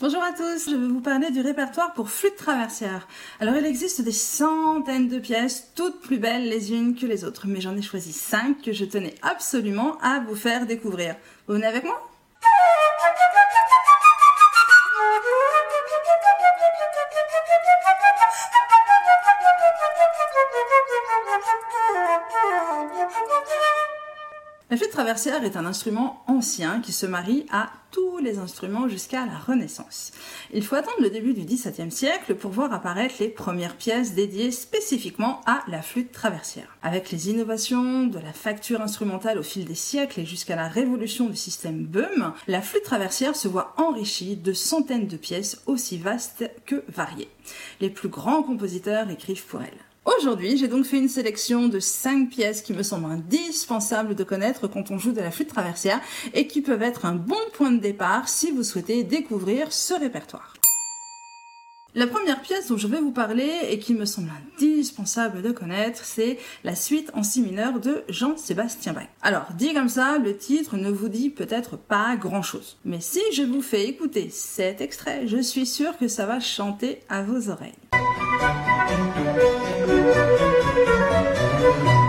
Bonjour à tous, je vais vous parler du répertoire pour flûte traversière. Alors il existe des centaines de pièces, toutes plus belles les unes que les autres, mais j'en ai choisi 5 que je tenais absolument à vous faire découvrir. Vous venez avec moi? La flûte traversière est un instrument ancien qui se marie à les instruments jusqu'à la Renaissance. Il faut attendre le début du XVIIe siècle pour voir apparaître les premières pièces dédiées spécifiquement à la flûte traversière. Avec les innovations de la facture instrumentale au fil des siècles et jusqu'à la révolution du système Böhm, la flûte traversière se voit enrichie de centaines de pièces aussi vastes que variées. Les plus grands compositeurs écrivent pour elle. Aujourd'hui, j'ai donc fait une sélection de 5 pièces qui me semblent indispensables de connaître quand on joue de la flûte traversière et qui peuvent être un bon point de départ si vous souhaitez découvrir ce répertoire. La première pièce dont je vais vous parler et qui me semble indispensable de connaître, c'est la suite en si mineur de Jean-Sébastien Bach. Alors, dit comme ça, le titre ne vous dit peut-être pas grand-chose. Mais si je vous fais écouter cet extrait, je suis sûre que ça va chanter à vos oreilles. Thank you.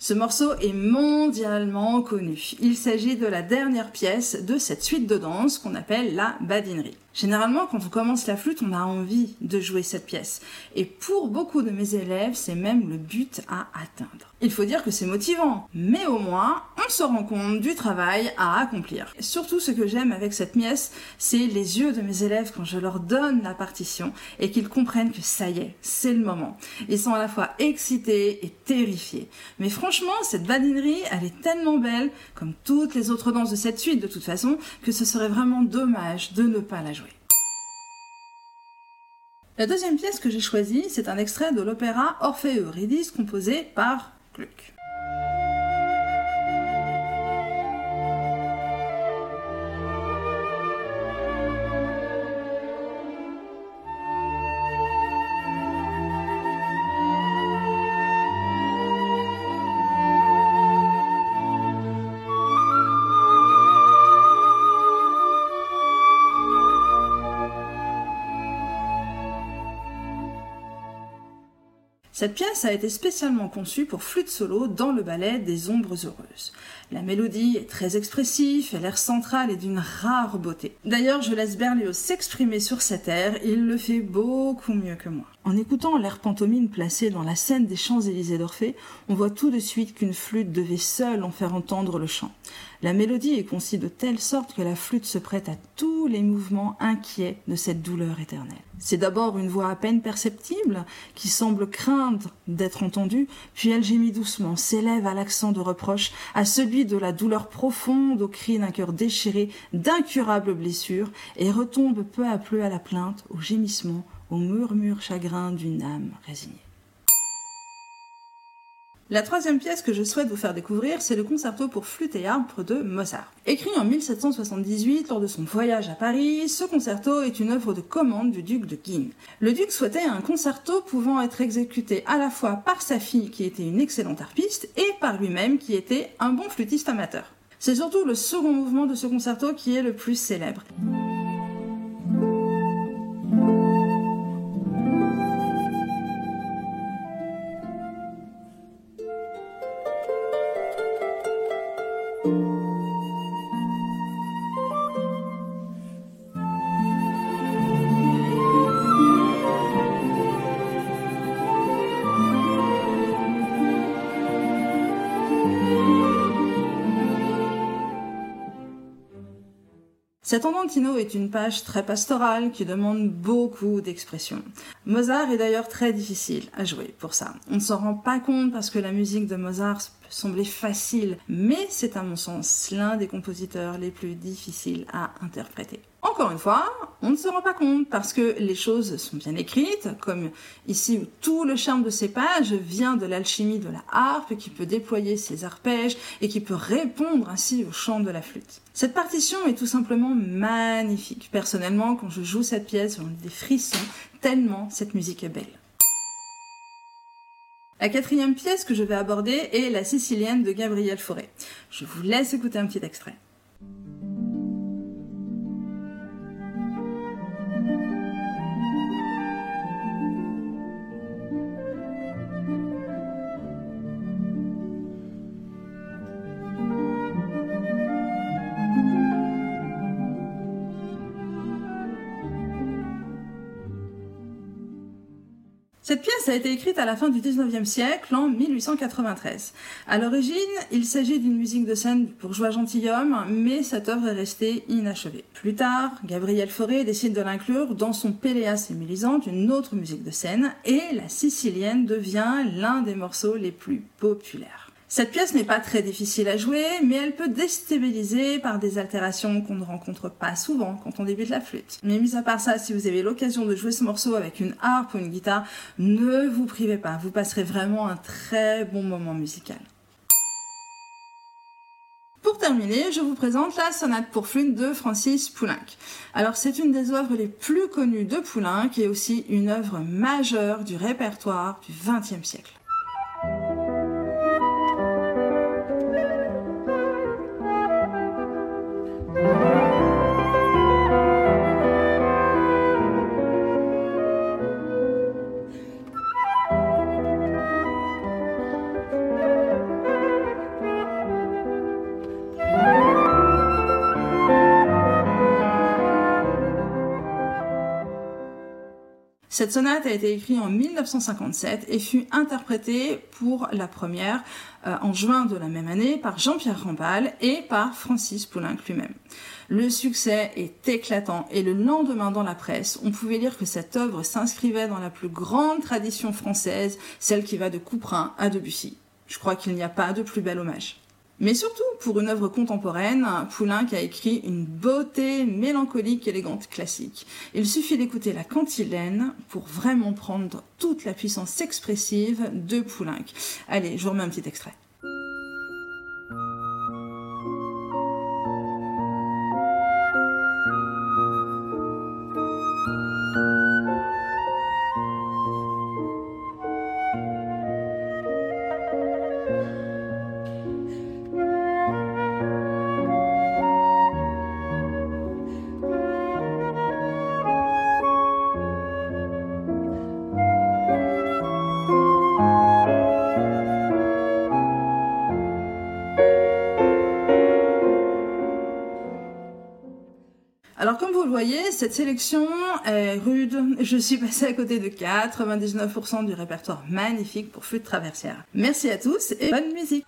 Ce morceau est mondialement connu. Il s'agit de la dernière pièce de cette suite de danse qu'on appelle la badinerie. Généralement, quand on commence la flûte, on a envie de jouer cette pièce. Et pour beaucoup de mes élèves, c'est même le but à atteindre. Il faut dire que c'est motivant, mais au moins, on se rend compte du travail à accomplir. Et surtout, ce que j'aime avec cette pièce, c'est les yeux de mes élèves quand je leur donne la partition et qu'ils comprennent que ça y est, c'est le moment. Ils sont à la fois excités et terrifiés. Mais franchement, cette badinerie, elle est tellement belle, comme toutes les autres danses de cette suite de toute façon, que ce serait vraiment dommage de ne pas la jouer. La deuxième pièce que j'ai choisie, c'est un extrait de l'opéra Orphée Eurydice composé par Gluck. Cette pièce a été spécialement conçue pour flûte solo dans le ballet des Ombres Heureuses. La mélodie est très expressive et l'air central est d'une rare beauté. D'ailleurs, je laisse Berlioz s'exprimer sur cet air, il le fait beaucoup mieux que moi. En écoutant l'air pantomime placé dans la scène des Champs-Élysées d'Orphée, on voit tout de suite qu'une flûte devait seule en faire entendre le chant. La mélodie est conçue de telle sorte que la flûte se prête à tous les mouvements inquiets de cette douleur éternelle. C'est d'abord une voix à peine perceptible qui semble craindre d'être entendue, puis elle gémit doucement, s'élève à l'accent de reproche, à celui de la douleur profonde, au cri d'un cœur déchiré, d'incurables blessures, et retombe peu à peu à la plainte, au gémissement, au murmure chagrin d'une âme résignée. La troisième pièce que je souhaite vous faire découvrir, c'est le concerto pour flûte et harpe de Mozart. Écrit en 1778 lors de son voyage à Paris, ce concerto est une œuvre de commande du duc de Guine. Le duc souhaitait un concerto pouvant être exécuté à la fois par sa fille qui était une excellente harpiste et par lui-même qui était un bon flûtiste amateur. C'est surtout le second mouvement de ce concerto qui est le plus célèbre. Cet andantino est une page très pastorale qui demande beaucoup d'expression. Mozart est d'ailleurs très difficile à jouer pour ça. On ne s'en rend pas compte parce que la musique de Mozart peut sembler facile, mais c'est à mon sens l'un des compositeurs les plus difficiles à interpréter. Encore une fois, on ne se rend pas compte parce que les choses sont bien écrites, comme ici où tout le charme de ces pages vient de l'alchimie de la harpe qui peut déployer ses arpèges et qui peut répondre ainsi au chant de la flûte. Cette partition est tout simplement magnifique. Personnellement, quand je joue cette pièce, j'en ai des frissons tellement cette musique est belle. La quatrième pièce que je vais aborder est La Sicilienne de Gabriel Fauré. Je vous laisse écouter un petit extrait. Cette pièce a été écrite à la fin du 19e siècle, en 1893. À l'origine, il s'agit d'une musique de scène pour joie gentilhomme, mais cette œuvre est restée inachevée. Plus tard, Gabriel Fauré décide de l'inclure dans son Péléas et Mélisande, une autre musique de scène, et la sicilienne devient l'un des morceaux les plus populaires. Cette pièce n'est pas très difficile à jouer, mais elle peut déstabiliser par des altérations qu'on ne rencontre pas souvent quand on débute la flûte. Mais mis à part ça, si vous avez l'occasion de jouer ce morceau avec une harpe ou une guitare, ne vous privez pas, vous passerez vraiment un très bon moment musical. Pour terminer, je vous présente la sonate pour flûte de Francis Poulenc. Alors c'est une des œuvres les plus connues de Poulenc et aussi une œuvre majeure du répertoire du XXe siècle. Cette sonate a été écrite en 1957 et fut interprétée pour la première euh, en juin de la même année par Jean-Pierre Rambal et par Francis Poulenc lui-même. Le succès est éclatant et le lendemain dans la presse, on pouvait lire que cette œuvre s'inscrivait dans la plus grande tradition française, celle qui va de Couperin à Debussy. Je crois qu'il n'y a pas de plus bel hommage. Mais surtout, pour une œuvre contemporaine, Poulenc a écrit une beauté mélancolique, élégante, classique. Il suffit d'écouter la cantilène pour vraiment prendre toute la puissance expressive de Poulenc. Allez, je vous remets un petit extrait. Voyez, cette sélection est rude. Je suis passée à côté de 99% du répertoire magnifique pour flûte traversière. Merci à tous et bonne musique